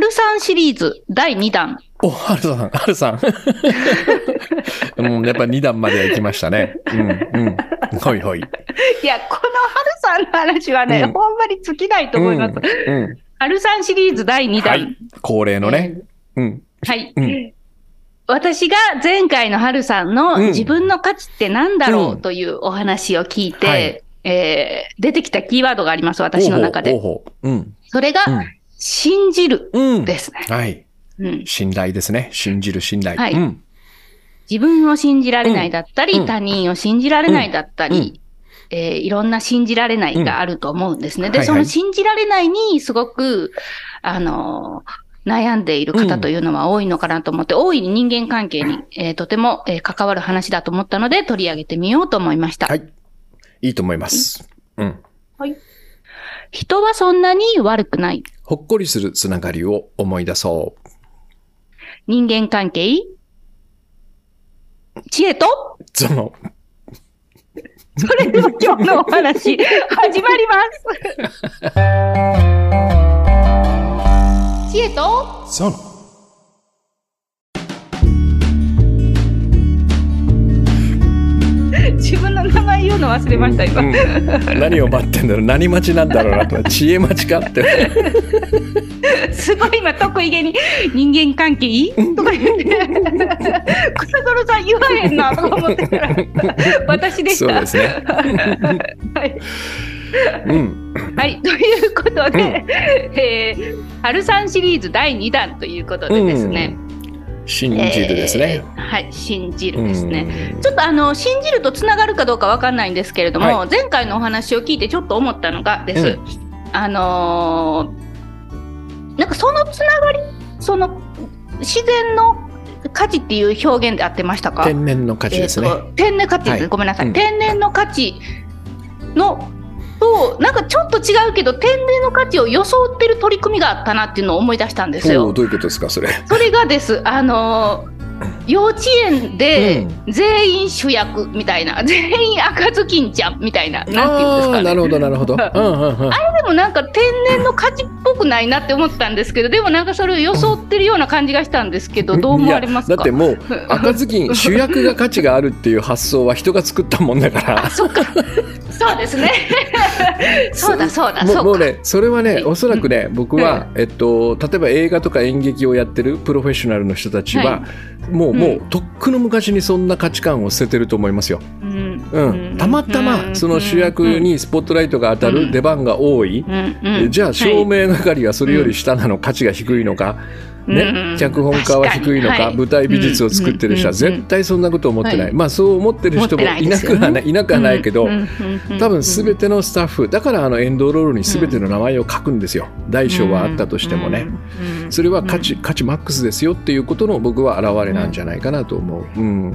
春さんシリーズ第2弾。お、はるさん、はるさん。うん、やっぱ2段までは行きましたね。うん、うん。ほいほい。いや、この春さんの話はね、うんほんまに尽きないと思います。うん。うん春さんシリーズ第2弾。はい。恒例のね。うん。はい。うん私が前回の春さんうんの自分の価値って何だろううんというお話を聞いて、はいえー出てきたキーワードがあります、私の中で。ほうほううん。それが、信じるうん。ですね。はい。うん信頼ですね。信じる信頼。はいうん。自分を信じられないだったり、うん他人を信じられないだったり、うんえーいろんな信じられないがあると思うんですね。で、うんはいはいその信じられないにすごく、あのー悩んでいる方というのは多いのかなと思って、大いに人間関係に、えーとても、えー関わる話だと思ったので取り上げてみようと思いました。はい。いいと思います。うん。人はそんなに悪くない。ほっこりするつながりを思い出そう。人間関係？知恵と、その、それでは今日のお話、始まります。知恵と、その。自分の名前言うの忘れました、今。うん何を待ってんだろう何待ちなんだろうなと。知恵待ちかって。すごい今得意げに人間関係いい？とか言って、草泥さん言わへんなとか思ってたら、私でした。そうですね。はいうん。はい、ということで、えー春さんシリーズ第2弾ということでですね。信じるですね。えーはい、信じるですね。うんちょっとあの信じるとつながるかどうかわかんないんですけれども、は前回のお話を聞いてちょっと思ったのがです。うんあのーなんかそのつながり、その自然の価値っていう表現で合ってましたか？天然の価値ですね。えーと天然価値です、はいごめんなさい、うん天然の価値のとなんかちょっと違うけど天然の価値を装ってる取り組みがあったなっていうのを思い出したんですよ。どういうことですか、それ？それがですあのー幼稚園で全員主役みたいな、全員赤ずきんちゃんみたいな、なんていうんですかね。なるほど、なるほど。うんうんうん。でもなんか天然の価値っぽくないなって思ったんですけど、でもなんかそれを装ってるような感じがしたんですけど、どう思われますか？だってもう赤ずきん主役が価値があるっていう発想は人が作ったもんだから あ、そっか。そうですね。そうだそうだそうか。もうねそれはねうんおそらくね、僕は、えっと、例えば映画とか演劇をやってるプロフェッショナルの人たちは、はもう、うん。もうとっくの昔にそんな価値観を捨ててると思いますよ。うん。うん、たまたまその主役にスポットライトが当たる出番が多い、うん。うん。じゃあ照明係はそれより下なの、価値が低いのか、ねうん脚本家は低いのか舞台美術を作ってる人は絶対そんなこと思ってない、はい。まあそう思ってる人もいなくはない,、いなくはないけど、多分すべててのスタッフだからあのエンドロールにすべての名前を書くんですよ。大小はあったとしてもね、それは価値価値マックスですよっていうことの僕は表れなんじゃないかなと思う、うん、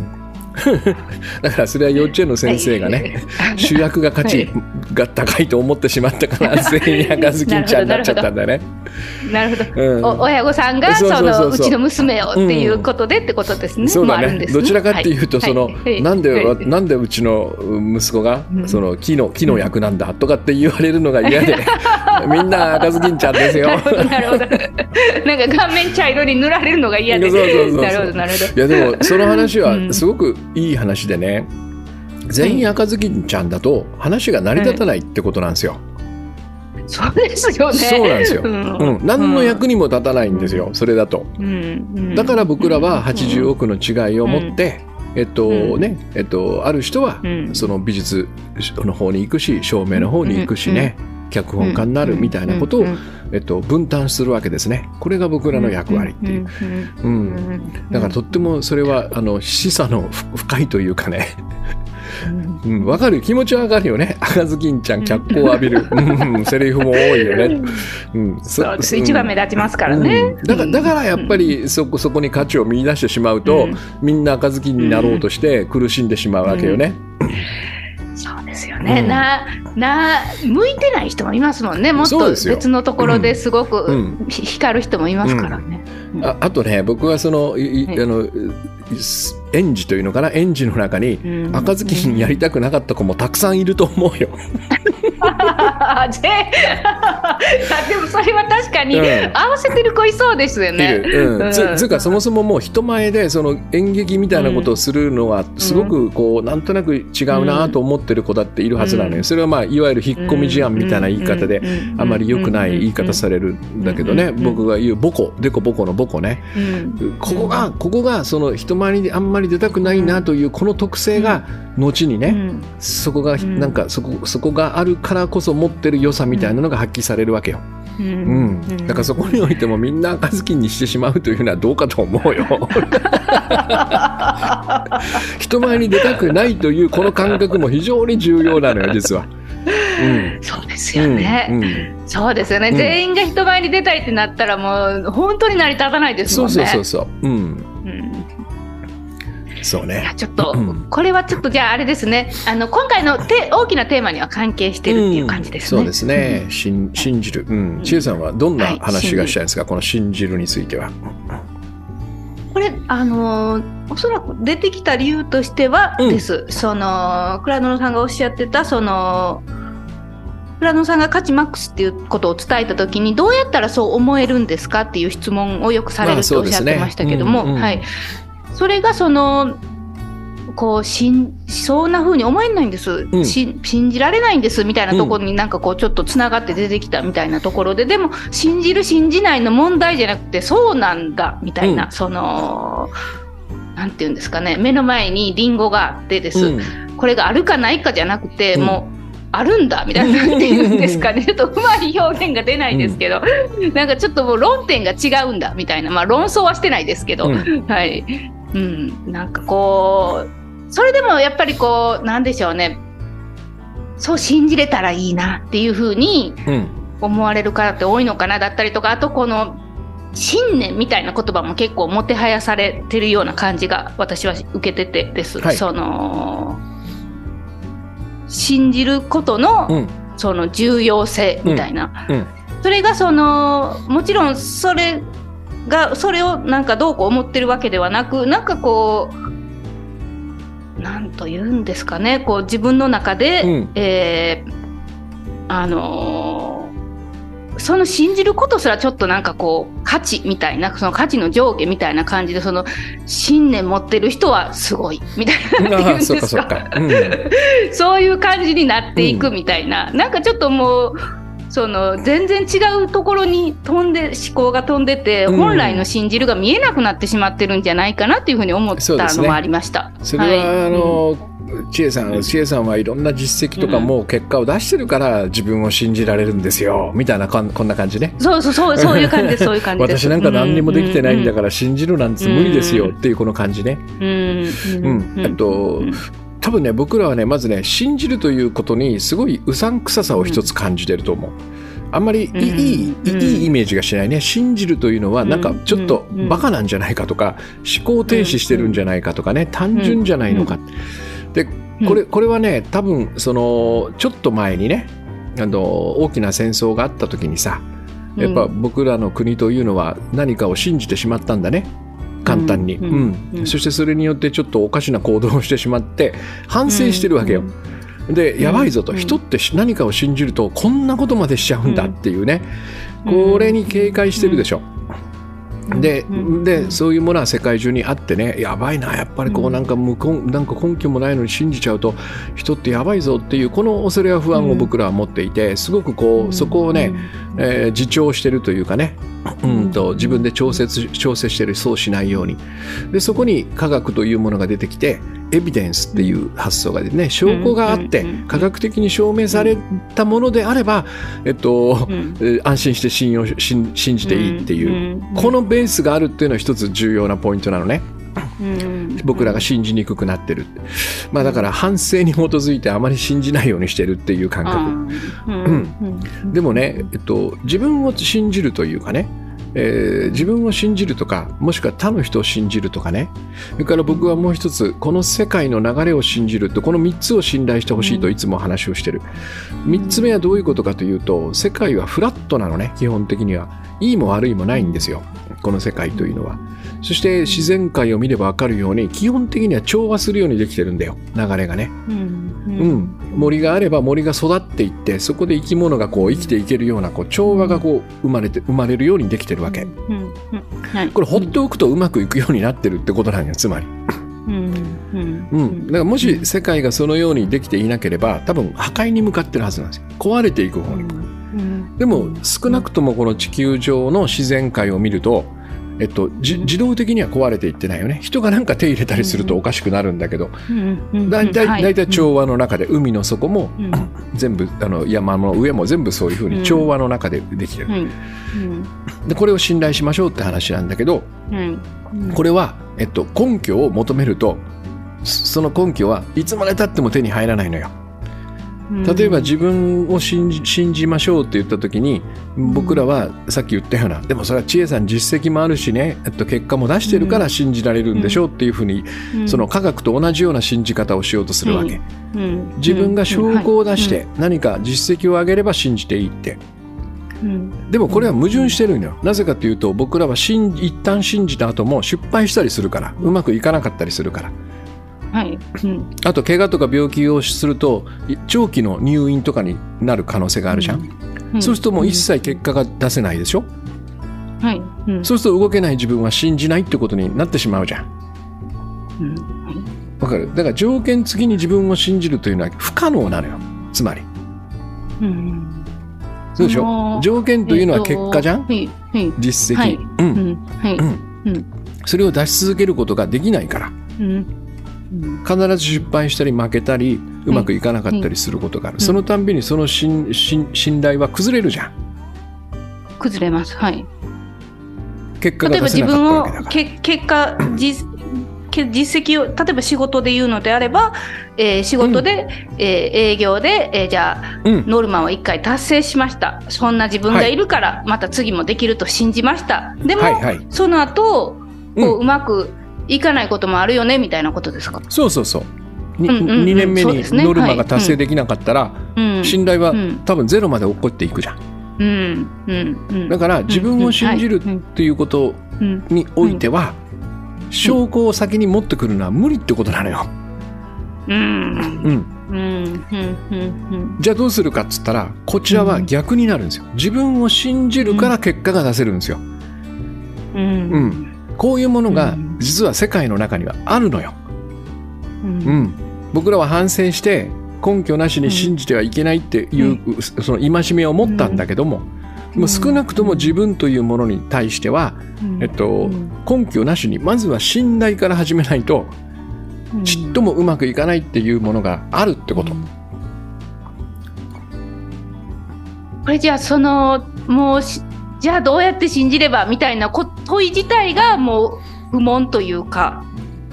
だからそれは幼稚園の先生がね、主役が価値が高いと思ってしまったから全員赤ずきんちゃんになっちゃったんだよね。なるほど。うんお親御さんがそのうちの娘をっていうことでってことですね。そうだねもあるんですどちらかっていうと、はいその、はいなんで、はいなんでうちの息子が、うんその木の木の役なんだとかって言われるのが嫌で みんな赤ずきんちゃんですよなる。ほど、なるほど。なんか顔面茶色に塗られるのが嫌で。そうそうそうなるほど、なるほど。いやでもその話はうんすごくいい話でね、全員赤ずきんちゃんだと話が成り立たないってことなんですよ。そうですよね。そうなんですよ。ううん。ん、何の役にも立たないんですよ、それだと。うんだから僕らはうん。80億の違いを持って、えっとうん。ね、えっと、ある人はうん。その美術の方に行くし、照明の方に行くしね、脚本家になるみたいなことを、うんえっと、分担するわけですね。これが僕らの役割っていう。うんだからとってもそれはあの示唆のふ深いというかね、うん、わかる？気持ちはわかるよね。赤ずきんちゃん脚光を浴びる、うん、セリフも多いよね、うん、そうです。一番目立ちますからね。うん。だからだからやっぱりそこそこに価値を見出してしまうと、うん。みんな赤ずきんになろうとして苦しんでしまうわけよね。ですよね、うん。なな向いてない人もいますもんね。もっと別のところですごく、うん。ひ光る人もいますからね。ああとね僕はそのいいはい。あの園児というのかな？園児の中にうん。赤ずきんやりたくなかった子もたくさんいると思うよ。でもそれは確かに合わせてる子いそうですよね。うん、つつかそもそももう人前でその演劇みたいなことをするのはすごくこうなんとなく違うなと思ってる子だっているはずなのよ。それはまあいわゆる引っ込み思案みたいな言い方であまり良くない言い方されるんだけどね。僕が言うボコデコボコのボコね。ここがここがその人前にあんまり出たくないなというこの特性が後にねそこがなんかそこそこがあるからこそ持ってる良さみたいなのが発揮されるわけよ。うん、だからそこにおいてもみんな赤ずきんにしてしまうというのはどうかと思うよ。人前に出たくないというこの感覚も非常に重要なのよ実は。うん、そうですよね、うんうん、そうですよね、全員が人前に出たいってなったらもう本当に成り立たないですもんね。そうそうそうそう、うんそうね。ちょっと、これはちょっとじゃああれですね。あの今回のて大きなテーマには関係してるっていう感じですね。そうですね。信信じる。うん。千恵さんはどんな話がしたいですか、はい、この信じるについては。これあのー、おそらく出てきた理由としてはです。その倉野さんがおっしゃってたその。倉野さんが価値マックスっていうことを伝えたときにどうやったらそう思えるんですかっていう質問をよくされるとおっしゃってましたけども、ねうんうん、はい、それがそのこうしんそんな風に思えないんです、うん、信じられないんですみたいなところになんかこうちょっとつながって出てきたみたいなところで、でも信じる信じないの問題じゃなくてそうなんだみたいな、うん、そのなんていうんですかね。目の前にリンゴがあってです、うん、これがあるかないかじゃなくて、もうあるんだみたいなっていうんですかね。ちょっとうまい表現が出ないですけど、うん、なんかちょっともう論点が違うんだみたいな。まあ論争はしてないですけど、うん、はいうん、なんかこうそれでもやっぱりこうなんでしょうね。そう信じれたらいいなっていうふうに思われる方って多いのかなだったりとかあとこの信念みたいな言葉も結構もてはやされてるような感じが私は受けててです。はい、その信じることの、うん、その重要性みたいな、うん。うん、それがそのもちろんそれがそれをなんかどうこう思ってるわけではなくなんかこうなんと言うんですかね。こう自分の中で、うん、えー、あのー、その信じることすらちょっとなんかこう価値みたいなその価値の上下みたいな感じでその信念持ってる人はすごいみたいなうん、そういう感じになっていくみたいな、うん、なんかちょっともうその全然違うところに飛んで思考が飛んでて、本来の信じるが見えなくなってしまってるんじゃないかなっていうふうに思ったのもありました。そ、ね,、れは、はい、あの、千恵さん、千恵さんはいろんな実績とかも結果を出してるから自分を信じられるんですよ、みたいなこんこんな感じね。そうそうそうそういう感じですそういう感じです。私なんか何にもできてないんだから信じるなんて無理ですよっていうこの感じね。うん。うん。あと、多分ね僕らはねまずね信じるということにすごいうさんくささを一つ感じてると思う。あんまりいい,、いいイメージがしないね信じるというのはなんかちょっとバカなんじゃないかとか思考停止してるんじゃないかとかね単純じゃないのか。でこれこれはね多分そのちょっと前にねあの大きな戦争があった時にさやっぱ僕らの国というのは何かを信じてしまったんだね。簡単に、うんそしてそれによってちょっとおかしな行動をしてしまって反省してるわけよ。でやばいぞと、人って何かを信じるとこんなことまでしちゃうんだっていうね、これに警戒してるでしょ。ででそういうものは世界中にあってねやばいなやっぱりこうなんか無根なんか根拠もないのに信じちゃうと人ってやばいぞっていうこの恐れや不安を僕らは持っていてすごくこうそこをね、えー、自重してるというかねうんと自分で調節調整してるそうしないように。でそこに科学というものが出てきてエビデンスっていう発想がでね証拠があって科学的に証明されたものであれば、えっと、安心して信用信じていいっていうこのベースがあるっていうのは一つ重要なポイントなのね。僕らが信じにくくなってる、まあ、だから反省に基づいてあまり信じないようにしてるっていう感覚、うん、でもね、えっと、自分を信じるというかねえー、自分を信じるとかもしくは他の人を信じるとかね。それから僕はもう一つこの世界の流れを信じるとこの3つを信頼してほしいといつも話をしてる。3つ目はどういうことかというと世界はフラットなのね基本的には。いいも悪いもないんですよこの世界というのはそして自然界を見れば分かるように基本的には調和するようにできてるんだよ。流れがね、うん。うん、森があれば森が育っていってそこで生き物がこう生きていけるようなこう調和がこう生まれて生まれるようにできてるわけ。うん。うん。はい。これ放っておくとうまくいくようになってるってことなんよつまり、うん。うん。うん、だからもし世界がそのようにできていなければ多分破壊に向かってるはずなんですよ。壊れていく方に。うん。でも少なくともこの地球上の自然界を見ると、えっと、じ自動的には壊れていってないよね。人がなんか手入れたりするとおかしくなるんだけどうんうんだいたいはい。だいたい調和の中で海の底もうん。全部あの山の上も全部そういうふうに調和の中でできてる。うん。でこれを信頼しましょうって話なんだけどこれは、えっと、根拠を求めるとそその根拠はいつまでたっても手に入らないのよ。例えば自分を信じましょうって言った時に僕らはさっき言ったようなでもそれは千恵さん実績もあるしね、えっと、結果も出してるから信じられるんでしょうっていうふうにうん。その科学と同じような信じ方をしようとするわけ。うん。自分が証拠を出しうん。て何か実績を上げれば信じていいって。うん。でもこれは矛盾してるんだよ。なぜかというと僕らは信一旦信じた後も失敗したりするからうまくいかなかったりするからはい。うん。あと怪我とか病気をするとい長期の入院とかになる可能性があるじゃん、うん。そうするともう一切結果が出せないでしょ、はい。うん。そうすると動けない自分は信じないってことになってしまうじゃん。うん。わかる？だから条件付きに自分を信じるというのは不可能なのよ。つまり。うん。そうでしょ？条件というのは結果じゃん、えっとはいはい。実績、それを出し続けることができないから。うんうん必ず失敗したり負けたりうまくいかなかったりすることがある、うん。そのたんびにその信頼は崩れるじゃん。崩れます。はい。結果が例えば自分をわけ結果実け実績を例えば仕事で言うのであれば、えー仕事で、えー営業で、えーじゃあうん。ノルマを1回達成しました。そんな自分がいるから、また次もできると信じました。でも、はいはい。その後こう、ううまくいかないこともあるよねみたいなことですか、そうそうそう。にうんうんうん。2年目にノルマが達成できなかったら、うん、信頼はうん。多分ゼロまで起こっていくじゃん。うん。うん。うん。だから自分を信じるうんっていうことうん。においては、証拠を先に持ってくるのは無理ってことなのよ、じゃあどうするかっつったらこちらは逆になるんですよ。自分を信じるから結果が出せるんですよ、うんうん。うんこういうものがうん実は世界の中にはあるのよ、ううん。ん、僕らは反省して根拠なしに信じてはいけないっていう、その戒めを持ったんだけども、うん。もう少なくとも自分というものに対しては、えっとうん。根拠なしにまずは信頼から始めないとちっともうまくいかないっていうものがあるってこと。これじゃあそのもうしじゃあどうやって信じればみたいなこ問い自体がもう不問というか、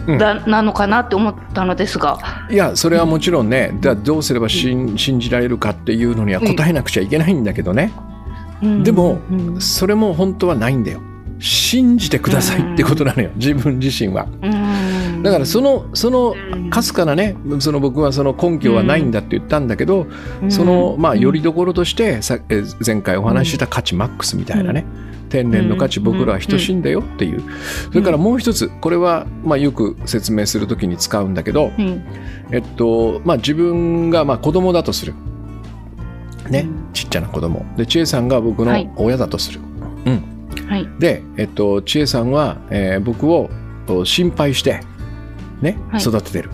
うん。だなのかなって思ったのですが。いやそれはもちろんね、じゃあどうすれば信信じられるかっていうのには答えなくちゃいけないんだけどね、うん。でもうん。それも本当はないんだよ。信じてくださいってことなのよ自分自身は。うんだからそのそのうん。かすかなねその僕はその根拠はないんだって言ったんだけど、うん。そのまあよりどころとしてさえ前回お話しした価値マックスみたいなね、天然の価値うん。僕らは等しいんだよっていう。それからもう一つこれはまあよく説明するときに使うんだけど、うん。えっとまあ、自分がまあ子供だとする、ねうん。ちっちゃな子供。で千恵さんが僕のはい。親だとする、うん、はい。で、えっと、千恵さんは、えー僕をお心配して、ねはい。育ててる。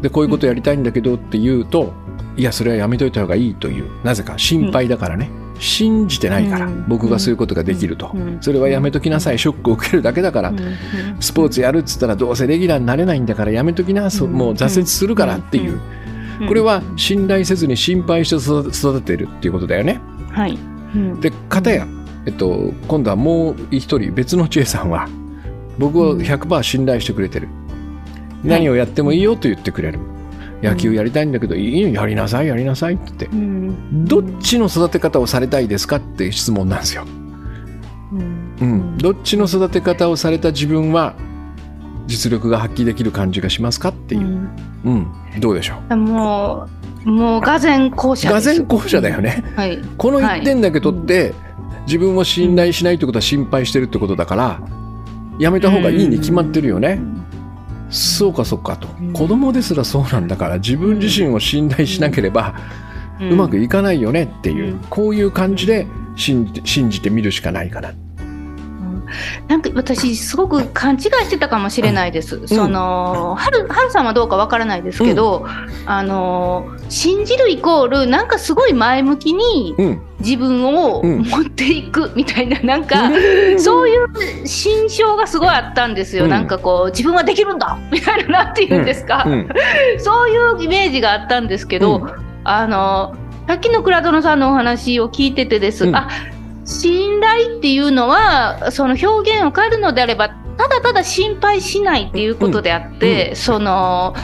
でこういうことやりたいんだけどって言うと、いやそれはやめといた方がいいというなぜか心配だからね、信じてないから、うん。僕がそういうことができると、うん。それはやめときなさい。ショックを受けるだけだから、うん。スポーツやるっつったらどうせレギュラーになれないんだからやめときな、そうん。もう挫折するからっていう、うん。これは信頼せずに心配して育て育ててるっていうことだよね。はい、うん。で片や、えっと、今度はもう一人別の千恵さんは僕を100%信頼してくれてる、何をやってもいいよと言ってくれる、野球やりたいんだけど、い。いよやりなさいやりなさいって言って。うん。どっちの育て方をされたいですかって質問なんですよ、うん。うん、どっちの育て方をされた自分は実力が発揮できる感じがしますかっていう、うん。どうでしょう？もうもうがぜ後者がぜ後者だよね。はい。この1点だけ取って、自分を信頼しないってことは心配してるってことだからやめた方がいいに決まってるよね、そうかそうかと、うん子供ですらそうなんだから自分自身を信頼しなければうまくいかないよねっていう、うん。こういう感じで信じて信じてみるしかないかな。なんか私、すごく勘違いしてたかもしれないです。その、はる、はるさんはどうかわからないですけど、あの、信じるイコール、なんかすごい前向きにうん、自分をうん。持っていくみたいな、なんか、そういう心象がすごいあったんですよ。うん。なんかこう、自分はできるんだみたいな、なんて言うんですか。うん。そういうイメージがあったんですけど、うん。あの、さっきの倉殿さんのお話を聞いててです。うん。あ、信頼っていうのは、その表現を変えるのであれば、ただただ心配しないっていうことであって、その、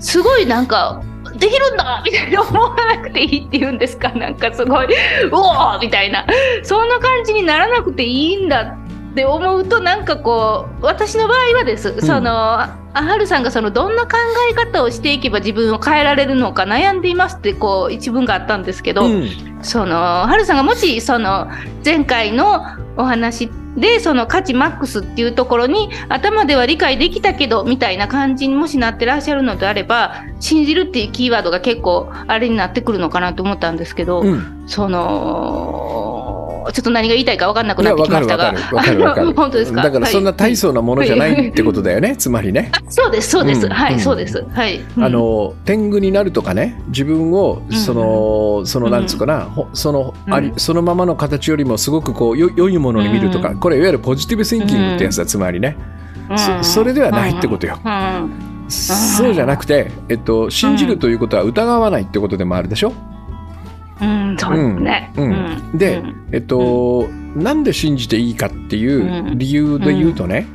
すごいなんか、できるんだみたいな思わなくていいっていうんですか？なんかすごい、うおーみたいな。そんな感じにならなくていいんだって思うと、なんかこう、私の場合はです。その、あはるさんがそのどんな考え方をしていけば自分を変えられるのか悩んでいますってこう一文があったんですけど、うんそのはるさんがもしその前回のお話でその価値マックスっていうところに頭では理解できたけどみたいな感じにもしなってらっしゃるのであれば信じるっていうキーワードが結構あれになってくるのかなと思ったんですけど、うんそのちょっと何が言いたいか分かんなくなってきましたが。わかるわかる わかあのる本当ですか？だからそんなはい大層なものじゃないってことだよね、つまりね。そうですそうです、うんはい、うん。そうです。はい、あの天狗になるとかね自分をうん。その、そのなんつうかな、ほそのありうんそのままの形よりもすごくこうよ良いものに見るとか、うん。これいわゆるポジティブシンキングってやつだ、つまりね、うん。そそれではないってことよ、そうじゃなくて、えっと、信じるということは疑わないってことでもあるでしょ、うん、そうですね。うんうん。で、うん。えっと、なんで信じていいかっていう理由で言うとね、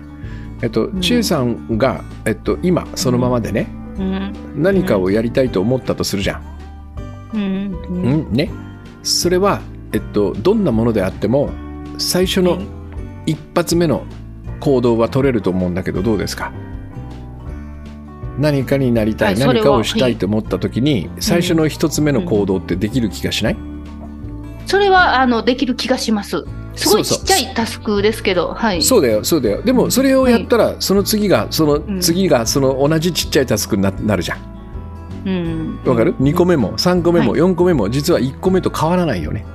えっと、ん。千恵さんが、えっと、今そのままでね、うん。何かをやりたいと思ったとするじゃん。うん。うん。ね、それは、えっと、どんなものであっても最初の一発目の行動は取れると思うんだけどどうですか？何かになりたい、はい何かをしたいと思った時に最初の一つ目の行動ってできる気がしない、それはあのできる気がします。すごいちっちゃいタスクですけど、はい。そうだよそうだよでもそれをやったらその次がそのん次がその同じちっちゃいタスクにななるじゃんうん。わかる ?2 個目も3個目もは4個目も実は1個目と変わらないよね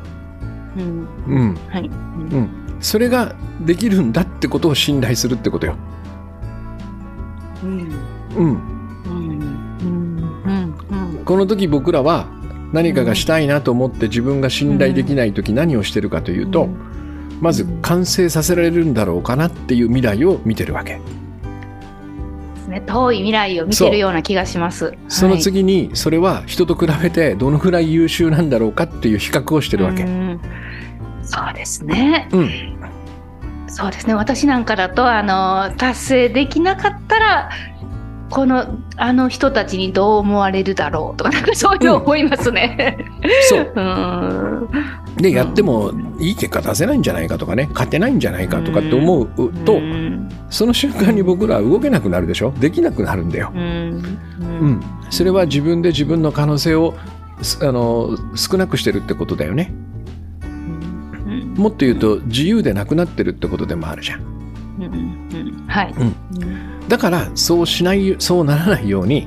うん。うんはい。うんそれができるんだってことを信頼するってことようん。うんうん。うん。うん。この時僕らは何かがしたいなと思って自分が信頼できない時何をしてるかというと、まず完成させられるんだろうかなっていう未来を見てるわけ。遠い未来を見てるような気がします。そのはい次にそれは人と比べてどのくらい優秀なんだろうかっていう比較をしてるわけ、うんそうですね。うんそうですね。私なんかだと、あの、達成できなかったら、この、あの人たちにどう思われるだろうとか、なんかそういうの思いますね。そううん。でやってもいい結果出せないんじゃないかとかね勝てないんじゃないかとかって思うと、うん。その瞬間に僕らは動けなくなるでしょ？できなくなるんだよ、うん。うん、それは自分で自分の可能性をすあの少なくしてるってことだよねうん。もっと言うと自由でなくなってるってことでもあるじゃんうん。うん。はい。うんだからそうしないそうならないように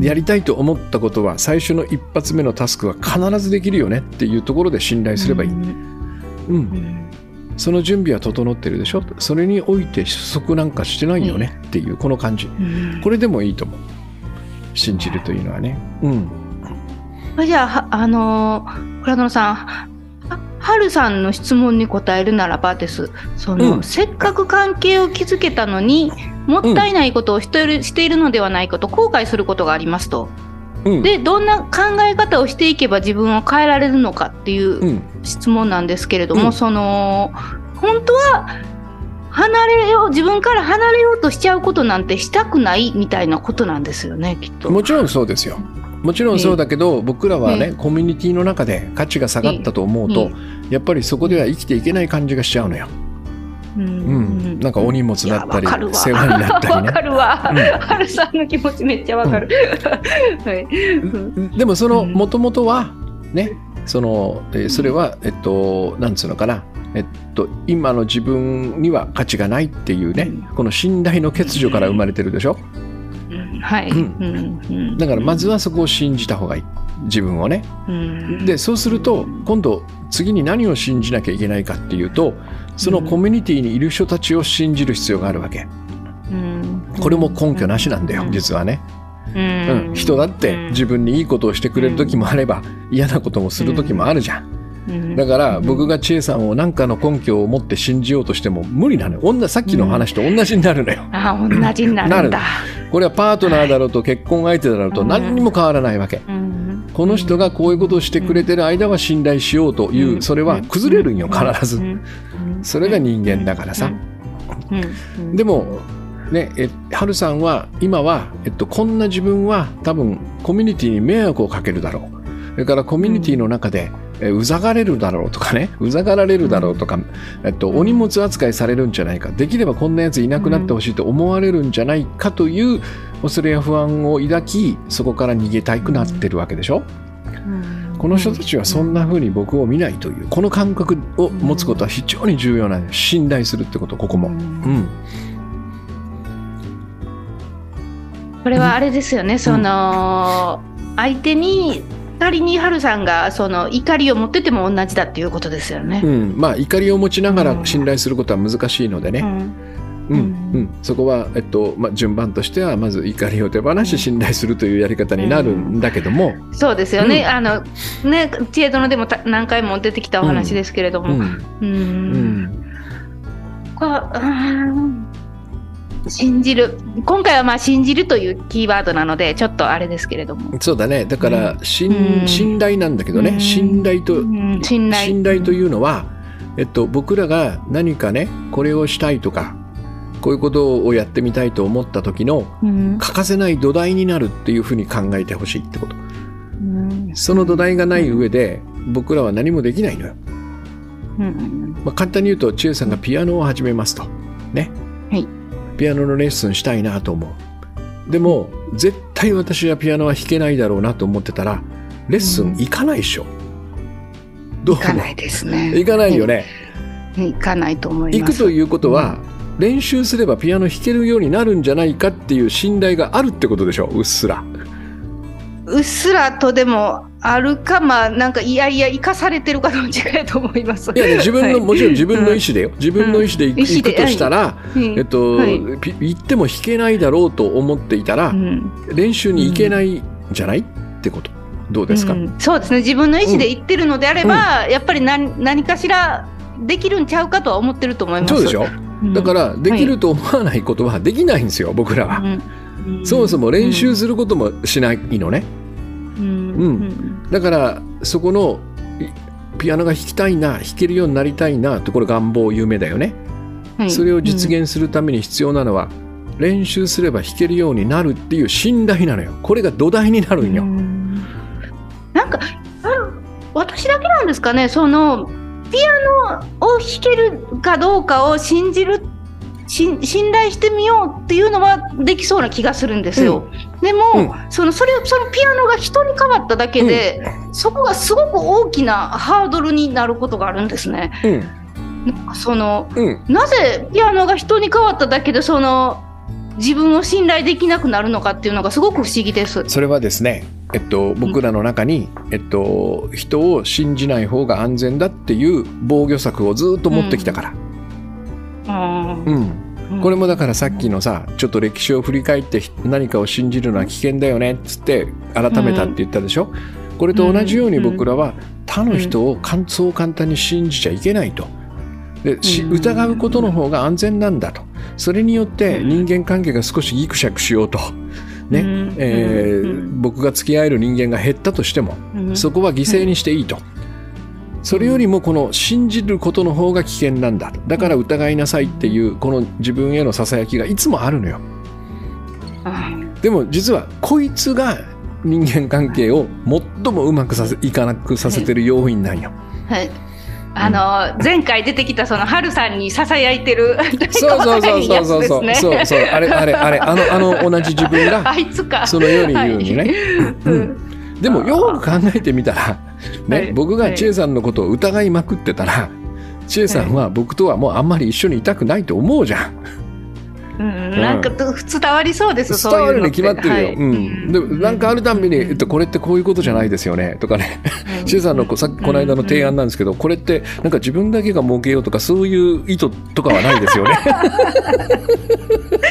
やりたいと思ったことは最初の一発目のタスクは必ずできるよねっていうところで信頼すればいい、ううん。ん。その準備は整ってるでしょ？それにおいて失速なんかしてないよねっていうこの感じ。うん。これでもいいと思う。信じるというのはね。うん。じゃあ、はあのー、倉野さん、ははるさんの質問に答えるならばです。その、うんせっかく関係を築けたのに、もったいないことをしている,、しているのではないかと後悔することがありますと。うんで、どんな考え方をしていけば自分を変えられるのかっていううん質問なんですけれども、うんその、本当は、離れよう、自分から離れようとしちゃうことなんてしたくないみたいなことなんですよね、きっと。もちろんそうですよもちろんそうだけど、僕らはね、えコミュニティの中で価値が下がったと思うと、やっぱりそこでは生きていけない感じがしちゃうのよ。うん。うん、なんかお荷物だったり世話になったりわねかるわ。うん。さんの気持ちめっちゃわかる。はい。うん。でもそのうん。もともとはねその、えーそれはえっとなんつうのかな。えっと今の自分には価値がないっていうね、うん。この信頼の欠如から生まれてるでしょ、はい。うん。だからまずはそこを信じた方がいい。自分をね。うん。でそうすると今度次に何を信じなきゃいけないかっていうとそのコミュニティにいる人たちを信じる必要があるわけ。うん。これも根拠なしなんだようん。実はね、ううん。ん、人だって自分にいいことをしてくれる時もあれば嫌なこともする時もあるじゃんだから僕が千恵さんを何かの根拠を持って信じようとしても無理なのよ。女さっきの話と同じになるのよ。あ同じになるんだ。これはパートナーだろうと結婚相手だろうと何にも変わらないわけ。うん。この人がこういうことをしてくれてる間は信頼しようというそれは崩れるんよ必ず。うん。それが人間だからさ。うん。うん。でもねえハルさんは今は、えっと、こんな自分は多分コミュニティに迷惑をかけるだろう。それからコミュニティの中で、えうざがれるだろうとかね。うざがられるだろうとか、えっと、お荷物扱いされるんじゃないか。できればこんなやついなくなってほしいと思われるんじゃないかという恐れや不安を抱きそこから逃げたくなってるわけでしょ？うん。この人たちはそんな風に僕を見ないというこの感覚を持つことは非常に重要なんです。信頼するってことここも。うん。これはあれですよね、その相手に仮にハルさんがその怒りを持ってても同じだっていうことですよね。う。ん、まあ怒りを持ちながら信頼することは難しいのでね、うん。うん。うん。そこは、えっとまあ、順番としてはまず怒りを手放し信頼するというやり方になるんだけども、そうですよね、うん。あのね知恵殿でもた何回も出てきたお話ですけれども、うん。うん。うん。こううん信じる。今回はまあ信じるというキーワードなのでちょっとあれですけれども、そうだね。だから信,、うん。信頼なんだけどね、うん。信頼と、うん。信頼。信頼というのは、えっと、僕らが何かねこれをしたいとかこういうことをやってみたいと思った時のうん。欠かせない土台になるっていうふうに考えてほしいってこと。うん。その土台がない上で僕らは何もできないのよ、うん。まあ、簡単に言うと千恵さんがピアノを始めますと。ね、はいピアノのレッスンしたいなと思う。でも絶対私はピアノは弾けないだろうなと思ってたらレッスン行かないでしょ、どう行かないですね。行かないよね、行かないと思います。行くということは、練習すればピアノ弾けるようになるんじゃないかっていう信頼があるってことでしょ？うっすら。うっすらとでもあるか、まあ、なんかいやいや、生かされてるかどっちかやと思います。いや、ね、自分の、はい。もちろん自分の意思でよ。自分の意思で行く,、意思で行くとしたら、うんえっと、はい。ピ行っても弾けないだろうと思っていたら、うん。練習に行けないんじゃないってこと？どうですか、うん。そうですね、自分の意思で言ってるのであれば、やっぱり何何かしらできるんちゃうかとは思ってると思います。そうでしょ？うん。だからできると思わないことはできないんですよ僕らは、うん。そもそも練習することもしないのね、うん。うん。だからそこのいピアノが弾きたいな弾けるようになりたいなってこれ願望夢だよね、はい。それを実現するために必要なのは、練習すれば弾けるようになるっていう信頼なのよ。これが土台になるんよ、うん。なんか私だけなんですかね。そのピアノを弾けるかどうかを信じるし信頼してみようっていうのはできそうな気がするんですよ。でも、うん。そのそれそのピアノが人に変わっただけで、そこがすごく大きなハードルになることがあるんですね。うん。なんかそのうん。なぜピアノが人に変わっただけでその自分を信頼できなくなるのかっていうのがすごく不思議です。それはですね、えっと、僕らの中に、えっと、人を信じない方が安全だっていう防御策をずっと持ってきたから、うん。これもだからさっきのさちょっと歴史を振り返って何かを信じるのは危険だよねっつって改めたって言ったでしょ、これと同じように僕らは他の人をそう簡単に信じちゃいけないと。で疑うことの方が安全なんだと。それによって人間関係が少しギクシャクしようと、ね。うん。えーうん。僕が付き合える人間が減ったとしてもうん。そこは犠牲にしていいと。それよりもこの信じることの方が危険なんだ。だから疑いなさいっていうこの自分へのささやきがいつもあるのよ。うんでも実はこいつが人間関係を最もうまくさせいかなくさせてる要因なんよ。はい。あの前回出てきたその春さんにささやいてるそうそうそうそうそうそう、ね。そうそうあれあれあれあのあの同じ自分があいつか。そのように言うにね、はい。うん。でもよく考えてみたら、ねはい。僕が千恵さんのことを疑いまくってたら千恵さんは僕とはもうあんまり一緒にいたくないと思うじゃん。うん、なんか伝わりそうです、伝わるに決まってるよ。はい、うん。で、なんかあるたんびに、えっと、これってこういうことじゃないですよね、とかね。シ、う、さんのさっきこの間の提案なんですけど、これってなんか自分だけが儲けようとか、そういう意図とかはないですよね。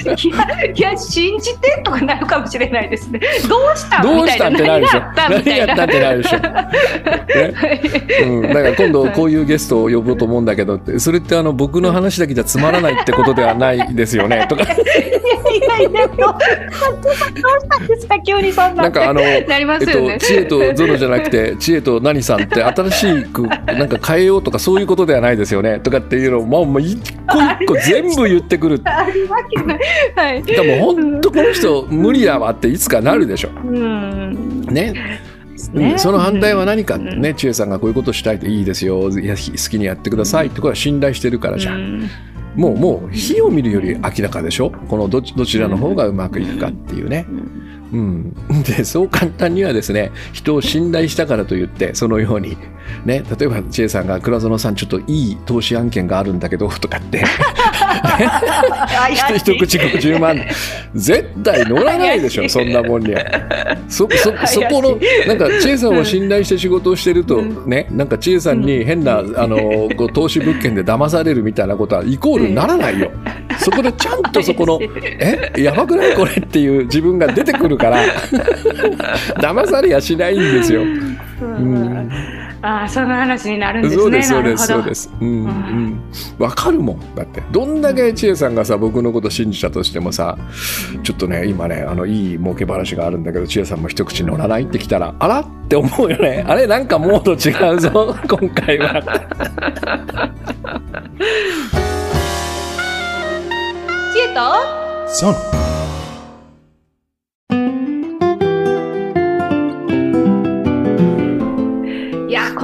いや、いや、信じてとかなるかもしれないですね。どうしたどうしたってなるでしょ。何やったってなるでしょ。ね、うん。だから今度こういうゲストを呼ぼうと思うんだけどそれってあの僕の話だけじゃつまらないってことではないですよね、とか。いやいやいや、どうしたんですか、急にそんな。なんかあの、ね、えっと、知恵とゾロじゃなくて、知恵と何さんって新しくなんか変えようとかそういうことではないですよね、とかっていうのを、まあ、まあ、一個一個全部言ってくる。ありわけない。はい。でも本当この人無理だわっていつかなるでしょ。うん。ね。ね、その反対は何かね、千恵さんがこういうことしたいといいですよいや好きにやってくださいってこれは信頼してるからじゃん、もうもう火を見るより明らかでしょ？このどどちらの方がうまくいくかっていうね、うん、でそう簡単にはですね人を信頼したからといってそのようにね例えば千恵さんが倉園さんちょっといい投資案件があるんだけど とかって。一口50万。絶対乗らないでしょそんなもんには。そそそこのなんか千恵さんを信頼して仕事をしてるとね、なんか千恵さんに変なあのこう投資物件で騙されるみたいなことはイコールならないよ、そこでちゃんとそこのえやばくないこれっていう自分が出てくるから。騙されやしないんですよ。うんああその話になるんですね。そうですそうですそうです。うんうん。わかるもんだってどんだけ千恵さんがさ僕のこと信じたとしてもさちょっとね今ねあのいい儲け話があるんだけど千恵さんも一口乗らないってきたらあら？って思うよね。あれなんかモード違うぞ 今回は。知恵と？ソン。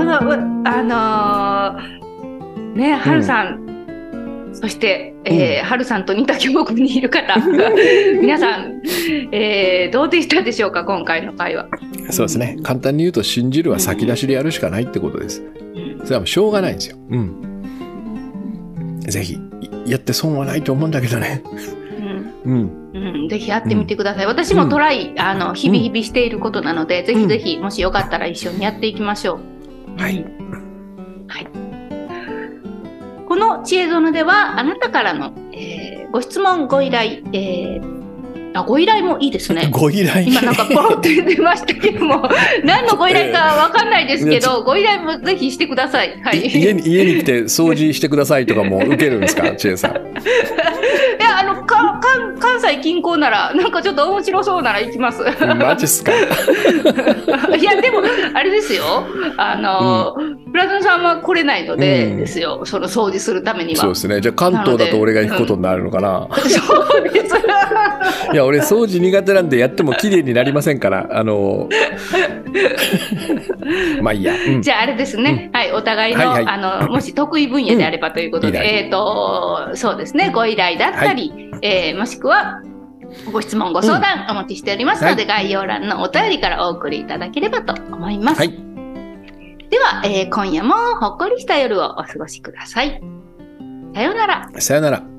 あのー、ね、はるさん、うん、そして、えー、はるさんと似た境遇にいる方、皆さん、えー、どうでしたでしょうか、今回の会話。そうですね。簡単に言うと、信じるは先出しでやるしかないってことです。それはもうしょうがないんですよ。うん。ぜひ、やって損はないと思うんだけどね。うん。うん、ぜひやってみてください。私もトライ、あの、日々日々していることなので、ぜひぜひ、もしよかったら一緒にやっていきましょう。はい。はい、この知恵園ではあなたからの、えー、ご質問ご依頼、えーあ、ご依頼もいいですね。ご依頼今なんかポロって出ましたけども、何のご依頼かわかんないですけど、ご依頼もぜひしてください。はい。家に、家に来て掃除してくださいとかも受けるんですか、千恵さん。いや、あの、か、か、関西近郊なら、なんかちょっと面白そうなら行きます。マジっすか？いや、でも、あれですよ。あの、うん、プラズンさんは来れないので、ですよ。その掃除するためには。そうですね。じゃあ関東だと俺が行くことになるのかな？そうです。いや、俺掃除苦手なんでやっても綺麗になりませんから、あの、まあいいや。うん、じゃああれですね。うん、はい、お互いの、はいはい、あの、もし得意分野であればということで、うん、えっ、ー、と、そうですね、ご依頼だったり、はい、えー、もしくは、ご質問、ご相談お待ちしておりますので、概要欄のお便りからお送りいただければと思います。はい、では、えー、今夜もほっこりした夜をお過ごしください。さようなら。さようなら。